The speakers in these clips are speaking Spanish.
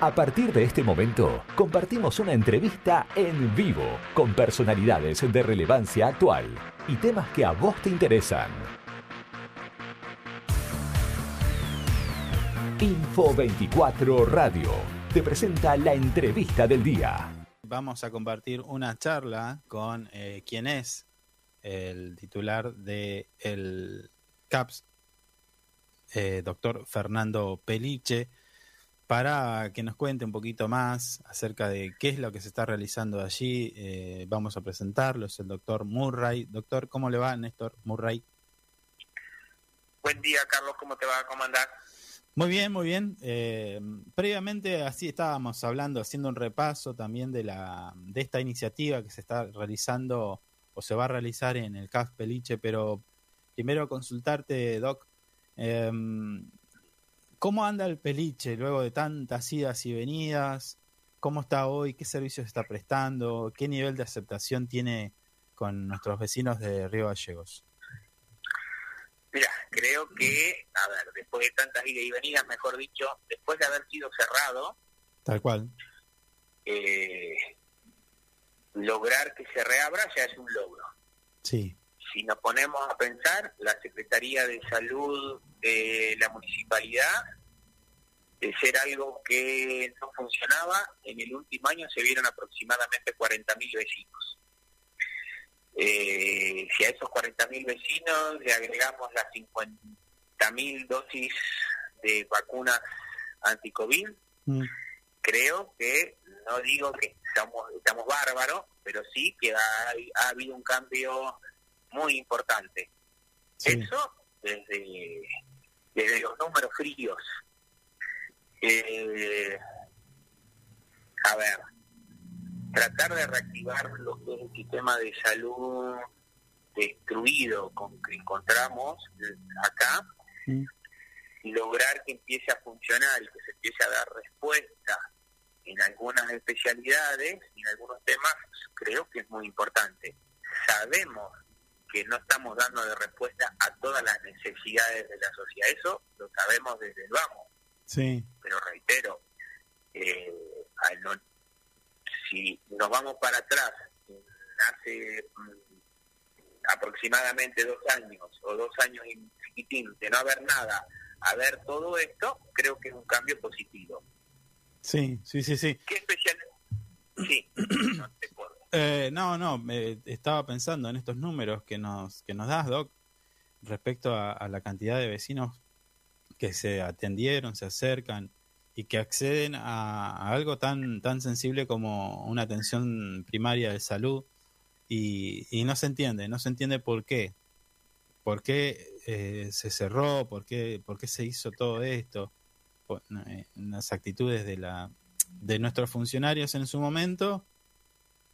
A partir de este momento, compartimos una entrevista en vivo con personalidades de relevancia actual y temas que a vos te interesan. Info 24 Radio te presenta la entrevista del día. Vamos a compartir una charla con eh, quien es el titular de el CAPS, eh, doctor Fernando Peliche para que nos cuente un poquito más acerca de qué es lo que se está realizando allí. Eh, vamos a presentarlo, es el doctor Murray. Doctor, ¿cómo le va, Néstor Murray? Buen día, Carlos, ¿cómo te va a comandar? Muy bien, muy bien. Eh, previamente así estábamos hablando, haciendo un repaso también de la de esta iniciativa que se está realizando o se va a realizar en el CAF Peliche, pero primero consultarte, Doc, eh, ¿Cómo anda el peliche luego de tantas idas y venidas? ¿Cómo está hoy? ¿Qué servicios está prestando? ¿Qué nivel de aceptación tiene con nuestros vecinos de Río Gallegos? Mira, creo que, a ver, después de tantas idas y venidas, mejor dicho, después de haber sido cerrado, tal cual, eh, lograr que se reabra ya es un logro. Sí. Si nos ponemos a pensar, la Secretaría de Salud de la municipalidad, de ser algo que no funcionaba, en el último año se vieron aproximadamente 40.000 vecinos. Eh, si a esos 40.000 vecinos le agregamos las 50.000 dosis de vacunas anti-COVID, mm. creo que, no digo que estamos, estamos bárbaros, pero sí que ha, ha habido un cambio muy importante. Eso desde, desde los números fríos. Eh, a ver, tratar de reactivar lo que es el sistema de salud destruido con que encontramos acá, lograr que empiece a funcionar y que se empiece a dar respuesta en algunas especialidades y en algunos temas, creo que es muy importante. Sabemos que no estamos dando de respuesta a todas las necesidades de la sociedad. Eso lo sabemos desde el vamos. Sí. Pero reitero, eh, si nos vamos para atrás, hace mm, aproximadamente dos años o dos años y chiquitín de no haber nada, a ver todo esto, creo que es un cambio positivo. Sí, sí, sí, sí. ¿Qué especial? Sí, no te puedo eh, no, no, estaba pensando en estos números que nos, que nos das, Doc, respecto a, la cantidad de vecinos que se atendieron, se acercan y que acceden a, algo tan, tan sensible como una atención primaria de salud. Y, no se entiende, no se entiende por qué, por qué eh, se cerró, por qué, por qué se hizo todo esto, eh, las actitudes de, la, de nuestros funcionarios en su momento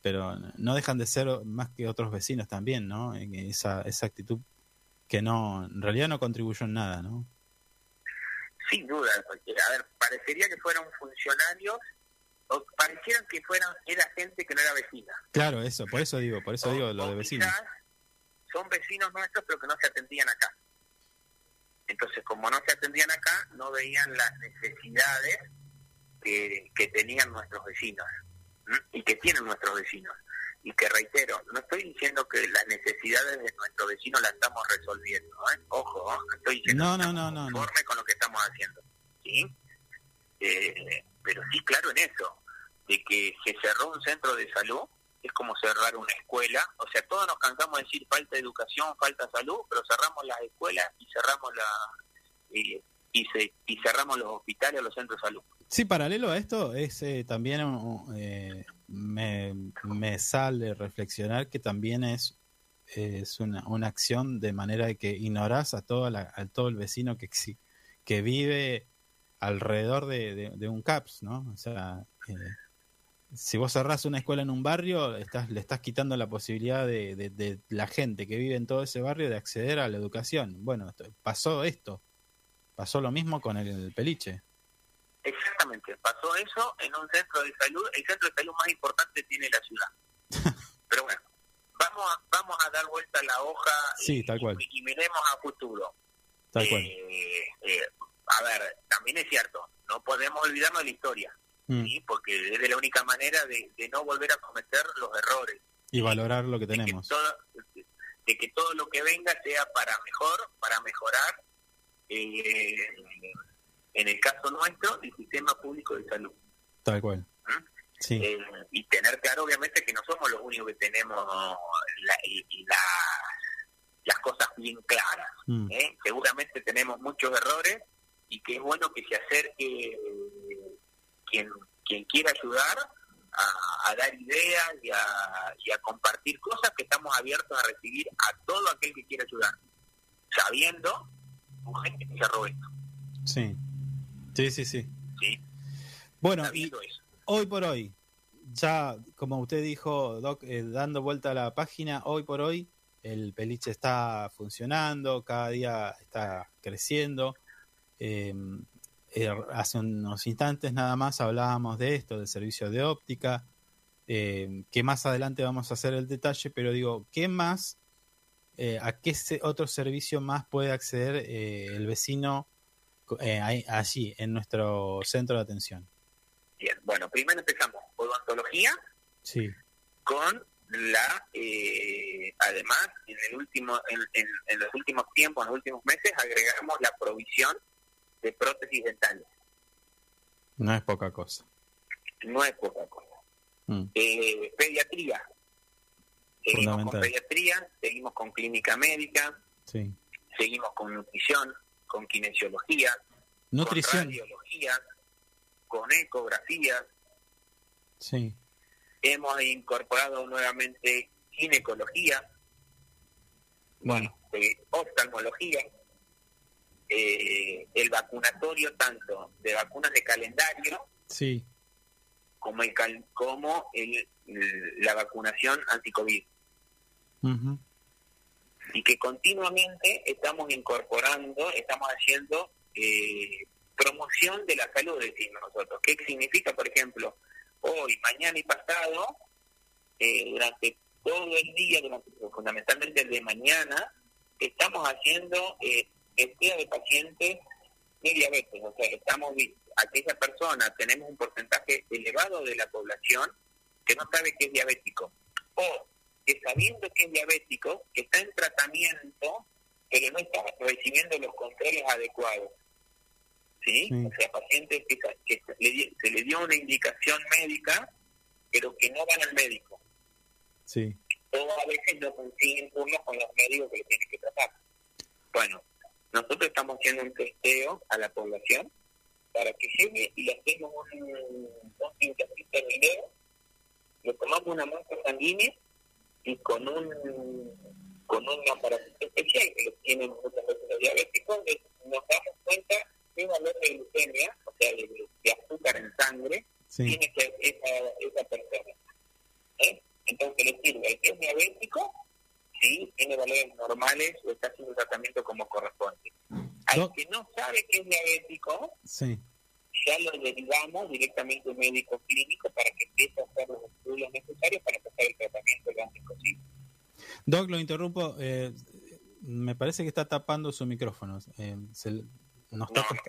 pero no dejan de ser más que otros vecinos también, ¿no? Esa, esa actitud que no, en realidad no contribuyó en nada, ¿no? Sin duda, porque, a ver, parecería que fueran funcionarios o parecieran que fueran, era gente que no era vecina. Claro, eso, por eso digo, por eso digo lo de vecinos. Son vecinos nuestros, pero que no se atendían acá. Entonces, como no se atendían acá, no veían las necesidades que, que tenían nuestros vecinos y que tienen nuestros vecinos. Y que reitero, no estoy diciendo que las necesidades de nuestros vecinos las estamos resolviendo, ¿eh? ojo, estoy diciendo no, no, no, no, conforme con lo que estamos haciendo. ¿sí? Eh, pero sí, claro en eso, de que se cerró un centro de salud, es como cerrar una escuela, o sea, todos nos cansamos de decir falta educación, falta salud, pero cerramos las escuelas y cerramos la... y, se, y cerramos los hospitales o los centros de salud. Sí, paralelo a esto, es eh, también eh, me, sale reflexionar que también es, es una, una acción de manera de que ignorás a todo, a todo el vecino que, que vive alrededor de, un CAPS, ¿no? O sea, eh, si vos cerrás una escuela en un barrio, estás, le estás quitando la posibilidad de, de, la gente que vive en todo ese barrio de acceder a la educación. Bueno, pasó esto, pasó lo mismo con el peliche. Exactamente, pasó eso en un centro de salud, el centro de salud más importante tiene la ciudad. Pero bueno, vamos a, vamos a dar vuelta a la hoja y, miremos a futuro. Tal cual. Eh, eh, a ver, también es cierto, no podemos olvidarnos de la historia. mm. ¿sí? porque es de la única manera de, no volver a cometer los errores. Y valorar lo que tenemos. De que, todo, lo que venga sea para mejor, para mejorar, eh, en el caso nuestro, el sistema público de salud. Tal cual. ¿Mm? Sí. Eh, y tener claro, obviamente, que no somos los únicos que tenemos la, las cosas bien claras. Mm. ¿eh? Seguramente tenemos muchos errores y que es bueno que se acerque quien, quien quiera ayudar a, dar ideas y a, compartir cosas que estamos abiertos a recibir a todo aquel que quiera ayudar, sabiendo gente que se robó esto. Sí, sí, sí, sí. Bueno, y hoy por hoy, ya como usted dijo, Doc, eh, dando vuelta a la página, hoy por hoy el peliche está funcionando, cada día está creciendo. Em, eh, hace unos instantes nada más hablábamos de esto, del servicio de óptica, em, que más adelante vamos a hacer el detalle, pero digo, ¿qué más, eh, a qué otro servicio más puede acceder eh, el vecino allí, en nuestro centro de atención? Bien, bueno, primero empezamos odontología sí. con la eh, además en el último en, los últimos tiempos en los últimos meses agregamos la provisión de prótesis dentales no es poca cosa no es poca cosa mm. eh, pediatría seguimos con pediatría seguimos con clínica médica sí. seguimos con nutrición con kinesiología nutrición. con radiología con ecografías sí. Hemos incorporado nuevamente ginecología, bueno, eh, oftalmología, eh, el vacunatorio tanto de vacunas de calendario sí. como el como el, la vacunación anti-COVID. Y que continuamente estamos incorporando, estamos haciendo eh, promoción de la salud, decimos nosotros. ¿Qué significa, por ejemplo, hoy, mañana y pasado, eh, durante todo el día, durante, fundamentalmente de mañana, estamos haciendo eh, de pacientes de diabetes. O sea, estamos aquella persona, tenemos un porcentaje elevado de la población que no sabe que es diabético. O que sabiendo que es diabético, que está en tratamiento, pero no está recibiendo los controles adecuados. ¿sí? O sea, pacientes que, se, le, dio una indicación médica, pero que no van al médico. Sí. O a veces no consiguen turnos con los médicos que le tienen que tratar. Bueno, nosotros estamos haciendo un testeo a la población para que llegue y le hacemos un, un de video, le tomamos una muestra sanguínea y con un con un aparato especial que tienen muchas veces los diabéticos, nos damos cuenta qué valor de glucemia, o sea, de, azúcar en sangre, tiene que esa, esa persona. ¿Eh? Entonces le sirve, el que es diabético, sí, tiene valores normales o está haciendo tratamiento como corresponde. Al que no sabe que es diabético, sí. Ya lo derivamos directamente a un médico clínico para que empiece a hacer los estudios necesarios para empezar el tratamiento lo antes posible. Doc, lo interrumpo. Eh, me parece que está tapando su micrófono. Eh, se,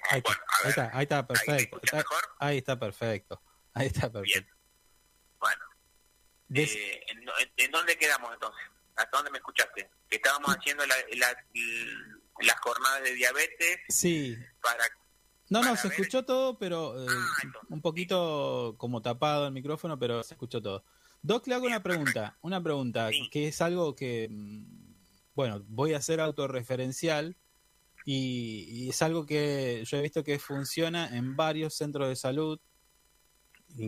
ahí, está, ahí, está, perfecto. Ahí, está perfecto. Ahí está perfecto. Bueno. Eh, ¿en, dónde quedamos entonces? ¿Hasta dónde me escuchaste? Que estábamos haciendo la, las jornadas de diabetes. Sí. Para, no, no, se escuchó todo, pero eh, ah, un poquito como tapado el micrófono, pero se escuchó todo. Doc, le hago una pregunta, una pregunta que es algo que, mm, bueno, voy a ser autorreferencial y, es algo que yo he visto que funciona en varios centros de salud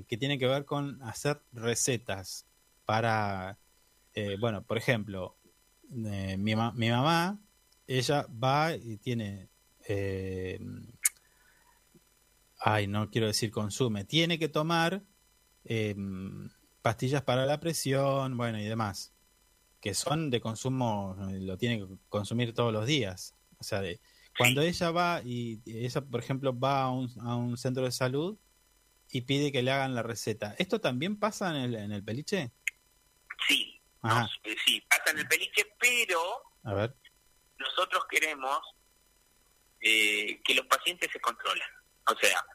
que tiene que ver con hacer recetas para, eh, bueno, por ejemplo, eh, mi, mi, mamá, ella va y tiene, eh, ay, no quiero decir consume, tiene que tomar pastillas para la presión, bueno, y demás, que son de consumo, lo tiene que consumir todos los días. O sea, cuando ella va y ella, por ejemplo, va a un, a un centro de salud y pide que le hagan la receta, ¿esto también pasa en el, en el peliche? Sí, eh, sí, pasa en el peliche, pero a ver. nosotros queremos eh, que los pacientes se controlen. O sea,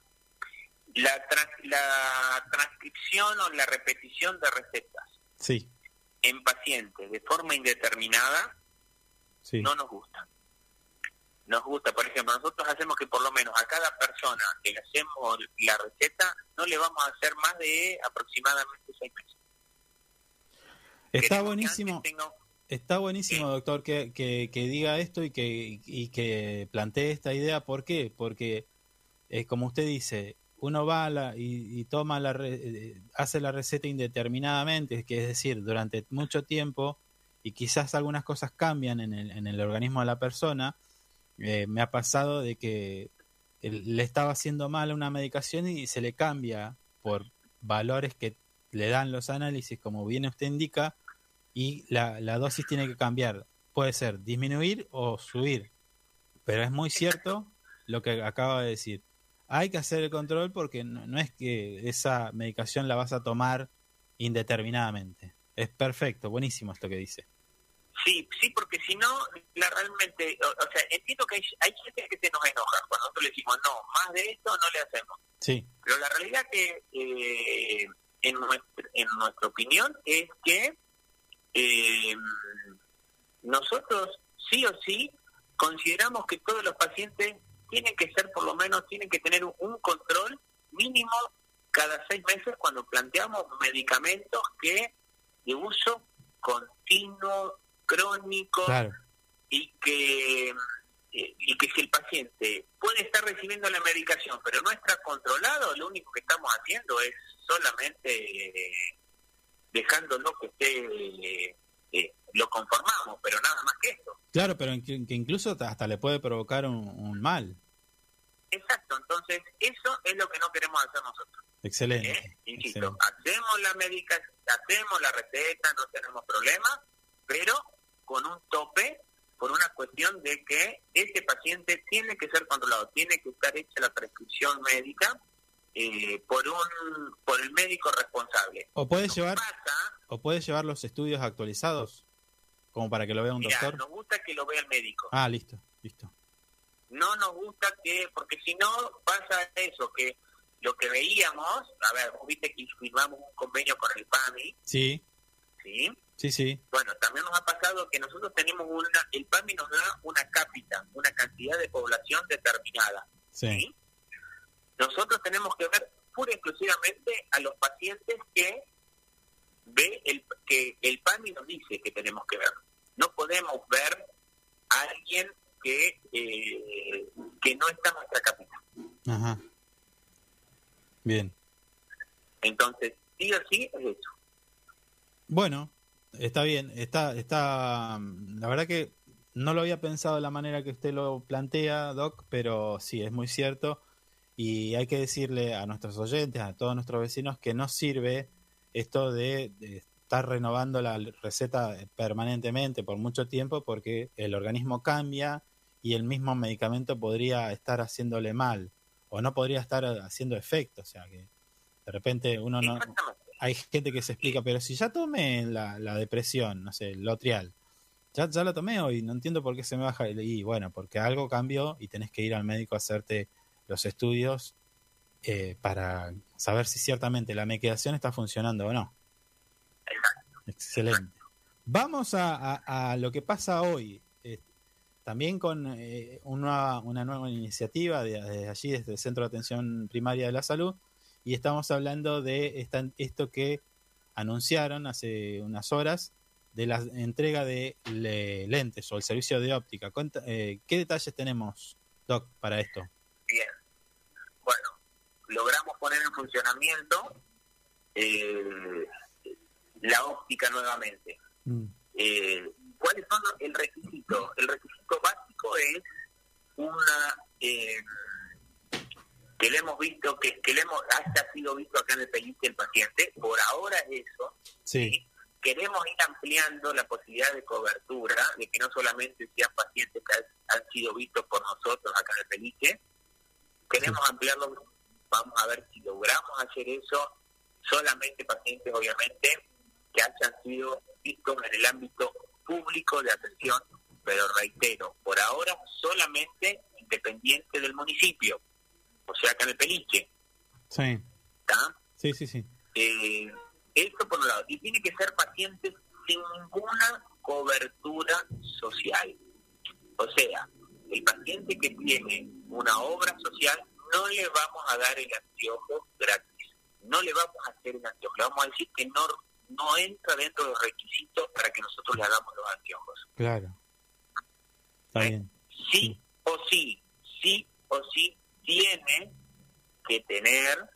La, la transcripción o la repetición de recetas sí. en pacientes de forma indeterminada sí. no nos gusta. Nos gusta, por ejemplo, nosotros hacemos que por lo menos a cada persona que le hacemos la receta no le vamos a hacer más de aproximadamente seis meses. Está buenísimo. Está buenísimo, doctor, que, que, diga esto y que, y que plantee esta idea. ¿Por qué? Porque, eh, como usted dice, uno va y, toma la eh, hace la receta indeterminadamente, es decir, durante mucho tiempo, y quizás algunas cosas cambian en el, en el organismo de la persona. Eh, me ha pasado de que le estaba haciendo mal una medicación y se le cambia por valores que le dan los análisis, como bien usted indica, y la, la dosis tiene que cambiar. Puede ser disminuir o subir. Pero es muy cierto lo que acaba de decir. Hay que hacer el control porque no, es que esa medicación la vas a tomar indeterminadamente. Es perfecto, buenísimo esto que dice. Sí, sí, porque si no, la realmente, o, sea, entiendo que hay, hay, gente que se nos enoja cuando nosotros le decimos, no, más de esto no le hacemos. Sí. Pero la realidad que, eh, en, nuestra, en nuestra opinión, es que eh, nosotros sí o sí consideramos que todos los pacientes tienen que ser por lo menos, tienen que tener un, control mínimo cada seis meses cuando planteamos medicamentos que de uso continuo, crónico, y que eh, y que si el paciente puede estar recibiendo la medicación pero no está controlado, lo único que estamos haciendo es solamente eh, dejándolo que esté, eh, lo conformamos, pero nada más que esto. Claro, pero que, incluso hasta le puede provocar un, mal. Exacto, entonces eso es lo que no queremos hacer nosotros. Excelente. ¿Eh? Insisto, hacemos la médica, hacemos la receta, no tenemos problemas, pero con un tope por una cuestión de que ese paciente tiene que ser controlado, tiene que estar hecha la prescripción médica eh, por un por el médico responsable. O puede llevar o puede llevar los estudios actualizados como para que lo vea un doctor. Nos gusta que lo vea el médico. Ah, listo, listo. No nos gusta que porque si no pasa eso que lo que veíamos, a ver, viste que firmamos un convenio con el PAMI. Sí. Sí. Sí, sí. Bueno, también nos ha pasado que nosotros tenemos una, el PAMI nos da una cápita, una cantidad de población determinada. ¿sí? Nosotros tenemos que ver pura y exclusivamente a los pacientes que ve el que el PAMI nos dice que tenemos que ver. No podemos ver a alguien que eh, que no está en nuestra capital. Ajá. Bien. Entonces, sí o sí es eso. Bueno, está bien, está está la verdad que no lo había pensado de la manera que usted lo plantea, Doc, pero sí, es muy cierto y hay que decirle a nuestros oyentes, a todos nuestros vecinos, que no sirve esto de, estar renovando la receta permanentemente por mucho tiempo porque el organismo cambia y el mismo medicamento podría estar haciéndole mal o no podría estar haciendo efecto. O sea que de repente uno no... Hay gente que se explica, pero si ya tomé la, la depresión, no sé, el lotrial, ya, ya lo tomé hoy, no entiendo por qué se me baja. Y bueno, porque algo cambió y tenés que ir al médico a hacerte los estudios eh, para saber si ciertamente la medicación está funcionando o no. Excelente. Vamos a, lo que pasa hoy. Eh, también con eh, una, una, nueva iniciativa de, allí, desde el Centro de Atención Primaria de la Salud, y estamos hablando de esta, esto que anunciaron hace unas horas de la entrega de lentes o el servicio de óptica. ¿Qué detalles tenemos, Doc, para esto? Poner en funcionamiento eh, la óptica nuevamente. Mm. Eh, ¿Cuáles son el requisito? El requisito básico es una eh, que le hemos visto, que, que le hemos, haya sido visto acá en el país el paciente, por ahora es eso. Sí. Queremos ir ampliando la posibilidad de cobertura, de que no solamente sean pacientes que han, sido vistos por nosotros acá en el Pelique, Queremos ampliarlo, vamos a ver si logramos hacer eso, solamente pacientes obviamente que hayan sido vistos en el ámbito público de atención, pero reitero, por ahora solamente independiente del municipio, o sea, acá en el Peliche. Sí. ¿Está? Sí, sí, sí. Eh, eso por un lado. Y tiene que ser pacientes sin ninguna cobertura social. O sea, el paciente que tiene una obra social no le vamos a dar el anteojo gratis. No le vamos a hacer el anteojo. Le vamos a decir que no, no entra dentro de los requisitos para que nosotros le hagamos los anteojos. Claro. Está ¿Eh? bien. Sí o sí, sí o sí tiene que tener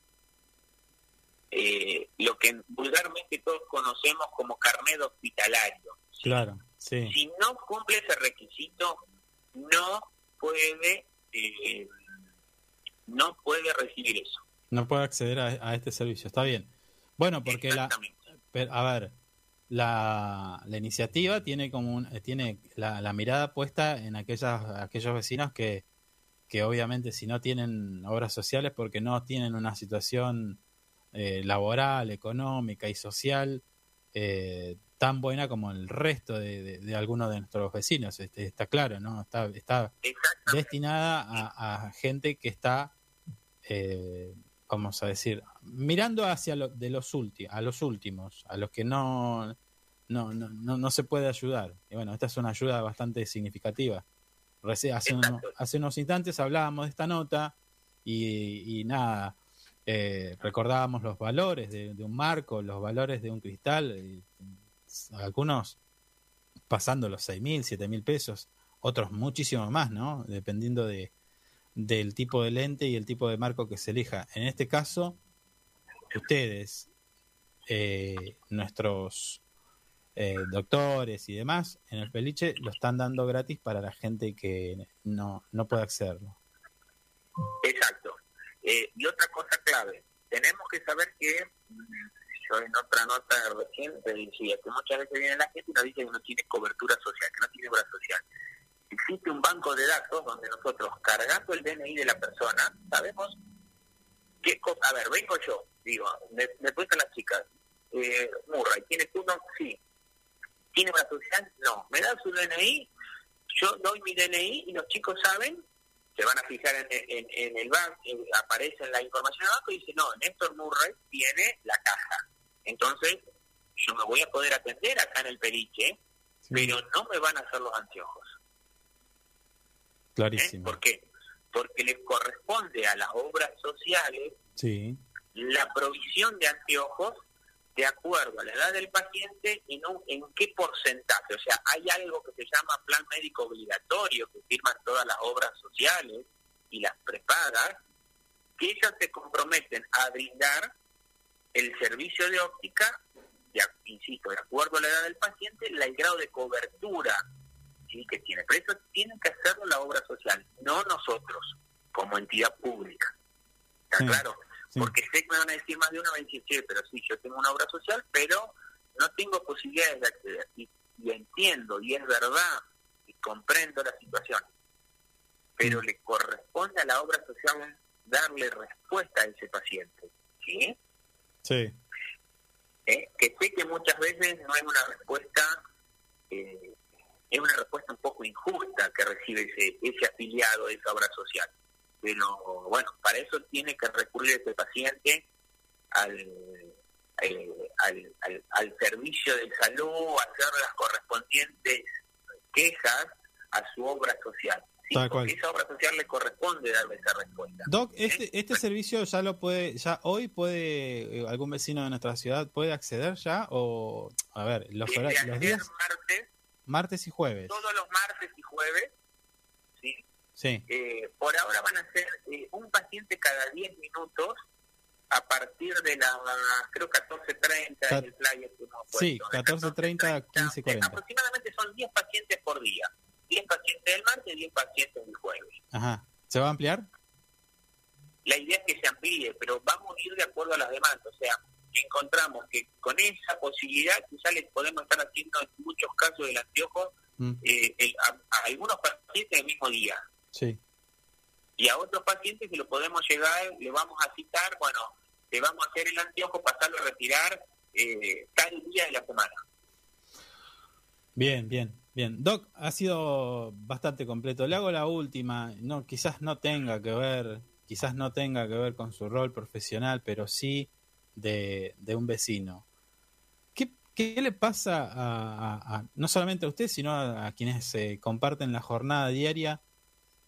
eh, lo que vulgarmente todos conocemos como carnet hospitalario. Claro, sí. Si no cumple ese requisito, no puede eh, no puede recibir eso. No puede acceder a, a este servicio. Está bien. Bueno, porque la, a ver, la, la iniciativa tiene como un- eh, tiene la, la mirada puesta en aquellas, aquellos vecinos que, que obviamente si no tienen obras sociales porque no tienen una situación eh, laboral, económica y social eh, tan buena como el resto de, de- de algunos de nuestros vecinos. Este, está claro, ¿no? Está, está destinada a, a gente que está, eh, vamos a decir, mirando hacia lo, de los últimos, a los últimos, a los que no, no, no, no, no se puede ayudar. Y bueno, esta es una ayuda bastante significativa. Reci- hace, uno- hace unos instantes hablábamos de esta nota y, y nada, eh, recordábamos los valores de, de un marco, los valores de un cristal, y algunos pasando los seis mil, siete mil pesos, otros muchísimo más, ¿no? Dependiendo de, del tipo de lente y el tipo de marco que se elija. En este caso, ustedes, eh, nuestros eh, doctores y demás, en el peliche lo están dando gratis para la gente que no, no puede accederlo. Exacto. Eh, y otra cosa clave, tenemos que saber que, mm, yo en otra nota recién te decía, que muchas veces viene la gente y nos dice que no tiene cobertura social, que no tiene obra social. Existe un banco de datos donde nosotros, cargando el DNI de la persona, sabemos qué cosa... A ver, vengo yo, digo, me, me las chicas, eh, Murray, ¿tienes uno? Sí. ¿Tiene obra social? No. ¿Me da su DNI? Yo doy mi DNI y los chicos saben se van a fijar en, en- en el banco, aparece la información del banco y dice, no, Néstor Murray tiene la caja. Entonces, yo me voy a poder atender acá en el peliche, Sí, pero no me van a hacer los anteojos. ¿Eh? clarísimo. ¿Por qué? Porque les corresponde a las obras sociales Sí, la provisión de anteojos de acuerdo a la edad del paciente y no en qué porcentaje. O sea, hay algo que se llama plan médico obligatorio que firman todas las obras sociales y las prepagas, que ellas se comprometen a brindar el servicio de óptica, de, insisto, de acuerdo a la edad del paciente, la- el grado de cobertura ¿sí? que tiene. Pero eso tienen que hacerlo la obra social, no nosotros, como entidad pública. ¿Está Sí. claro? sí. Porque sé que me van a decir más de uno, me decir, "Sí, pero sí, yo tengo una obra social, pero no tengo posibilidades de acceder. Y, y entiendo, y es verdad, y comprendo la situación. Pero le corresponde a la obra social darle respuesta a ese paciente. ¿Sí? sí, ¿Eh? Que sé que muchas veces no es una respuesta, eh, es una respuesta un poco injusta que recibe ese, ese afiliado de esa obra social. Pero bueno, para eso tiene que recurrir ese paciente al, eh, al, al, al servicio de salud, hacer las correspondientes quejas a su obra social. ¿sí? Porque esa obra social le corresponde darle esa respuesta. Doc, este, este servicio ya lo puede, ya hoy puede eh, algún vecino de nuestra ciudad puede acceder ya o a ver los, Desde los días martes, martes y jueves. todos los martes y jueves, ¿sí? Sí, Eh, por ahora van a ser eh, un paciente cada 10 minutos a partir de la, creo, 14.30 Ca- en el flyer que hemos sí, puesto. 14:30, 15:40. Eh, Aproximadamente son 10 pacientes por día. 10 pacientes el martes y 10 pacientes el jueves. ajá. ¿Se va a ampliar? La idea es que se amplíe, pero vamos a ir de acuerdo a las demandas. O sea, encontramos que con esa posibilidad quizás les podemos estar haciendo en muchos casos del anteojo Mm, eh, el- a, a algunos pacientes el mismo día. sí, y a otros pacientes que lo podemos llegar, le vamos a citar, bueno, le vamos a hacer el anteojo, pasarlo a retirar eh, tal día de la semana. bien, bien, bien. Doc, ha sido bastante completo. Le hago la última, no, quizás no tenga que ver quizás no tenga que ver con su rol profesional, pero sí de, un vecino. ¿Qué, ¿Qué, le pasa a, no solamente a usted, sino a, quienes se comparten la jornada diaria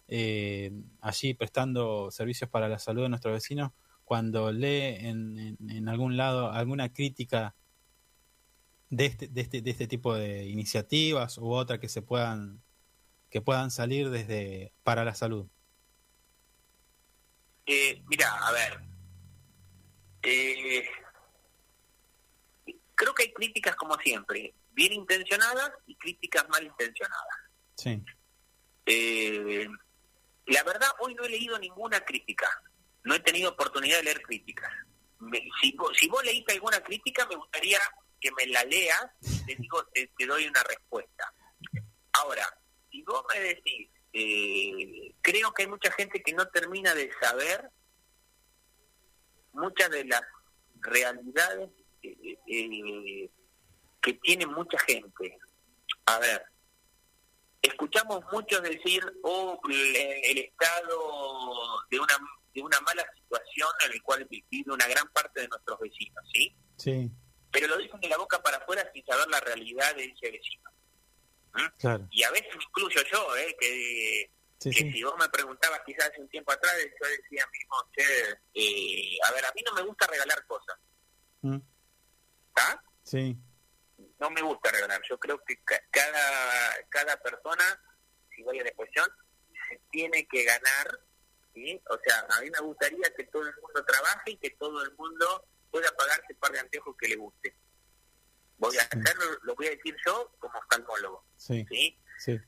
eh, allí prestando servicios para la salud de nuestros vecinos cuando lee en, en, algún lado alguna crítica de este, de este, de este tipo de iniciativas u otra que se puedan que puedan salir desde para la salud? Eh, mira, a ver, eh, creo que hay críticas como siempre, bien intencionadas y críticas mal intencionadas. Sí. Eh, la verdad, hoy no he leído ninguna crítica, no he tenido oportunidad de leer críticas. si, vos, si vos leíste alguna crítica, me gustaría que me la leas, te digo, te, doy una respuesta. Ahora, si vos me decís, eh, creo que hay mucha gente que no termina de saber muchas de las realidades eh, eh, que tiene mucha gente. A ver, escuchamos muchos decir, oh, el, Estado de una de una mala situación en la cual vive una gran parte de nuestros vecinos, ¿sí? Sí. Pero lo dicen de la boca para afuera sin saber la realidad de ese vecino. Y a veces incluyo yo, ¿eh? que, si vos me preguntabas quizás hace un tiempo atrás, yo decía mismo, che, eh, a ver, a mí no me gusta regalar cosas. ¿Mm? ¿Ah? Sí. No me gusta regalar. Yo creo que cada, cada persona, si voy a la expresión, se tiene que ganar. ¿sí? O sea, a mí me gustaría que todo el mundo trabaje y que todo el mundo pueda pagarse un par de anteojos que le guste. Voy a hacerlo, lo voy a decir yo como oftalmólogo. Sí. ¿sí?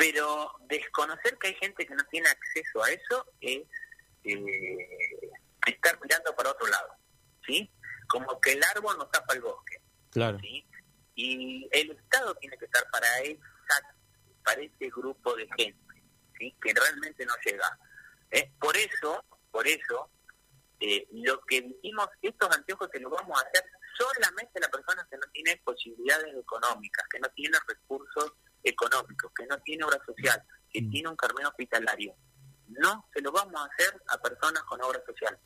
Pero desconocer que hay gente que no tiene acceso a eso es eh, estar mirando para otro lado. ¿sí? Como que el árbol no tapa el bosque. Claro. ¿sí? Y el Estado tiene que estar para, esa, para ese grupo de gente ¿sí? que realmente no llega. ¿eh? Por eso, por eso, eh, lo que dijimos, estos anteojos que lo vamos a hacer solamente la persona que no tiene posibilidades económicas, que no tiene recursos económicos, que no tiene obra social, que mm. tiene un carmen hospitalario. No se lo vamos a hacer a personas con obra social.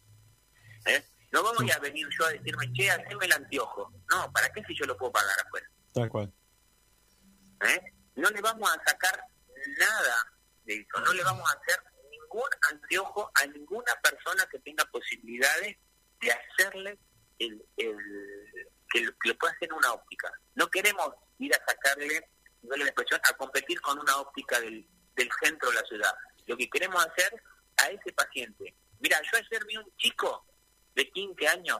¿eh? No vamos a venir yo a decirme, che, haceme el anteojo. No, ¿para qué si yo lo puedo pagar afuera? Tal cual. ¿Eh? No le vamos a sacar nada de eso, no le vamos a hacer ningún anteojo a ninguna persona que tenga posibilidades de hacerle el, el que, lo, pueda hacer una óptica. No queremos ir a sacarle, no la expresión, a competir con una óptica del, del centro de la ciudad. Lo que queremos hacer a ese paciente. Mira, yo ayer vi un chico de 15 años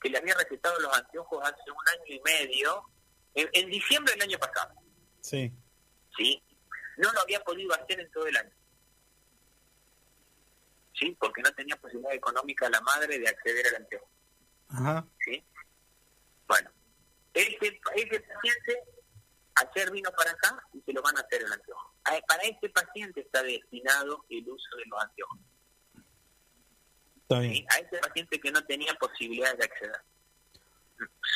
que le había recetado los anteojos hace un año y medio, en, en diciembre del año pasado. Sí. Sí. No lo había podido hacer en todo el año. ¿sí? Porque no tenía posibilidad económica la madre de acceder al anteojo. Ajá. ¿Sí? Bueno, ese, ese paciente ayer vino para acá y se lo van a hacer el anteojo. Para ese paciente está destinado el uso de los anteojos. Está bien. A ese paciente que no tenía posibilidad de acceder.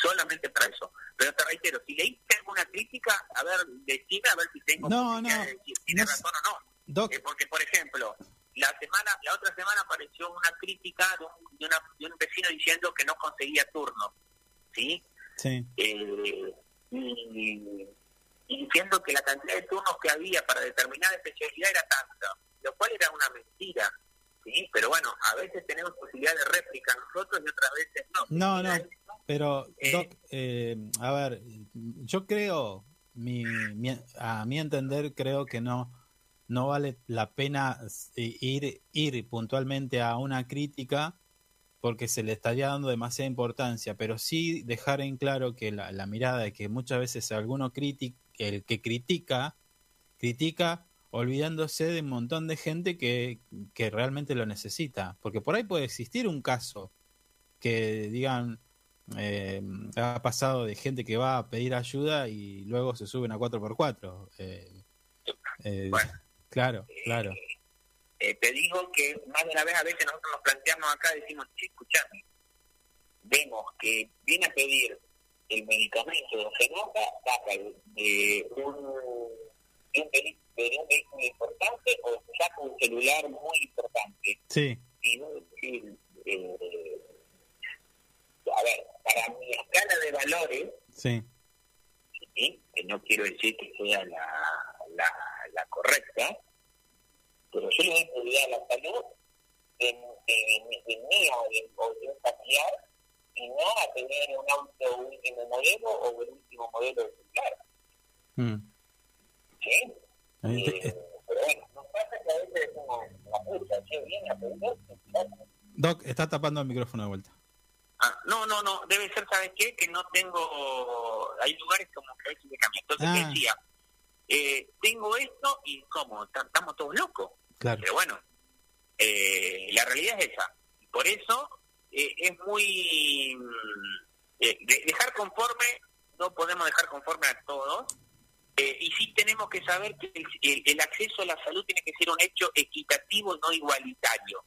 Solamente para eso. Pero te reitero, si leíste alguna crítica, a ver, decime a ver si tengo no, no, si tiene razón o no. Doc. Eh, porque, por ejemplo, la semana la otra semana apareció una crítica de un, de, un vecino diciendo que no conseguía turno sí sí eh, y, diciendo que la cantidad de turnos que había para determinada especialidad era tanta lo cual era una mentira sí pero bueno a veces tenemos posibilidad de réplica nosotros y otras veces no. No no pero eh, Doc eh, a ver yo creo mi, a mi entender creo que no no vale la pena eh, ir, ir puntualmente a una crítica porque se le estaría dando demasiada importancia, pero sí dejar en claro que la, mirada de que muchas veces alguno critica, el que critica, critica olvidándose de un montón de gente que, que realmente lo necesita, porque por ahí puede existir un caso que digan, eh, ha pasado de gente que va a pedir ayuda y luego se suben a 4x4. Eh, eh, Claro, claro. Eh, te digo que más de una vez a veces nosotros nos planteamos acá, decimos, escuchame, vemos que viene a pedir el medicamento, se nota, saca de un, de un, vehículo importante o saco un celular muy importante. Sí. Y decir, eh, a ver, para mi escala de valores, sí. que no quiero decir que sea la, la, la correcta, pero yo le doy prioridad a la salud de, de, de, mía o de, o de un familiar a tener un auto último modelo o el último modelo de celular. Mm. ¿Sí? Eh, pero bueno, nos pasa que a veces es como la puta, ¿sí? viene a aprender. Doc, está tapando el micrófono de vuelta. Ah, no, no, no, debe ser, ¿sabes qué? Que no tengo, hay lugares como que a veces me cambia. Entonces ah. decía, eh, tengo esto y ¿cómo? Estamos todos locos. Claro. Pero bueno, eh, la realidad es esa. Por eso eh, es muy... Eh, dejar conforme, no podemos dejar conforme a todos, eh, y sí tenemos que saber que el, el, acceso a la salud tiene que ser un hecho equitativo, no igualitario.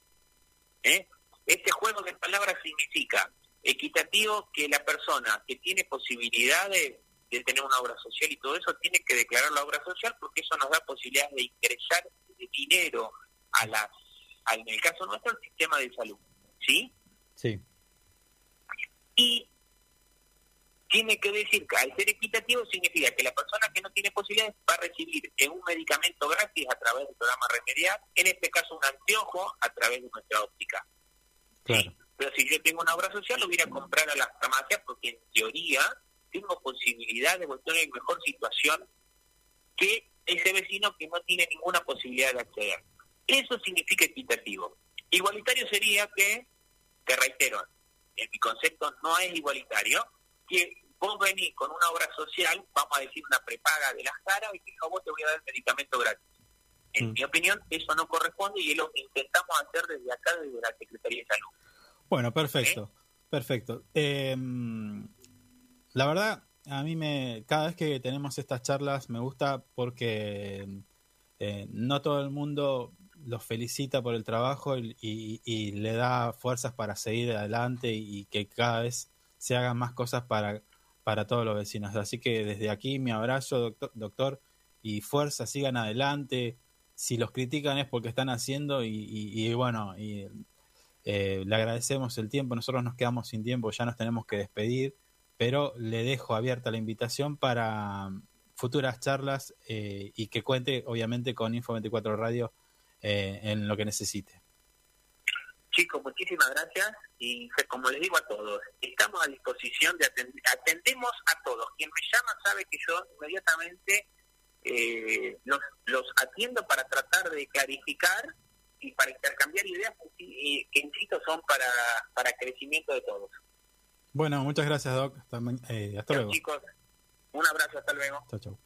Este juego de palabras significa equitativo que la persona que tiene posibilidades de tener una obra social y todo eso tiene que declarar la obra social porque eso nos da posibilidades de ingresar dinero a las, en el caso nuestro, al sistema de salud. ¿Sí? Sí. Y tiene que decir que al ser equitativo significa que la persona que no tiene posibilidades va a recibir un medicamento gratis a través del programa Remediar, en este caso un anteojo a través de nuestra óptica. Claro. Pero si yo tengo una obra social, lo voy a comprar a las farmacias porque en teoría tengo posibilidad de estar en mejor situación que ese vecino que no tiene ninguna posibilidad de acceder. Eso significa equitativo. Igualitario sería que, te reitero, en mi concepto no es igualitario, que vos venís con una obra social, vamos a decir una prepaga de las caras, y que vos te voy a dar el medicamento gratis. En mm. mi opinión, eso no corresponde y es lo que intentamos hacer desde acá, desde la Secretaría de Salud. Bueno, perfecto, ¿Eh? perfecto. Eh, la verdad, a mí me, cada vez que tenemos estas charlas me gusta porque eh, no todo el mundo los felicita por el trabajo y, le da fuerzas para seguir adelante y que cada vez se hagan más cosas para, para todos los vecinos. Así que desde aquí mi abrazo, doctor, doctor y fuerza, sigan adelante. Si los critican es porque están haciendo y, bueno, y, eh, le agradecemos el tiempo. Nosotros nos quedamos sin tiempo, ya nos tenemos que despedir pero le dejo abierta la invitación para futuras charlas eh, y que cuente obviamente con Info24 Radio eh, en lo que necesite. Chicos, muchísimas gracias y como les digo a todos, estamos a disposición de atender, atendemos a todos. Quien me llama sabe que yo inmediatamente eh, los, los atiendo para tratar de clarificar y para intercambiar ideas que, que insisto son para, para crecimiento de todos. Bueno, muchas gracias, Doc. Hasta, eh, hasta luego. Chicos, un abrazo, hasta luego. Chao, chao.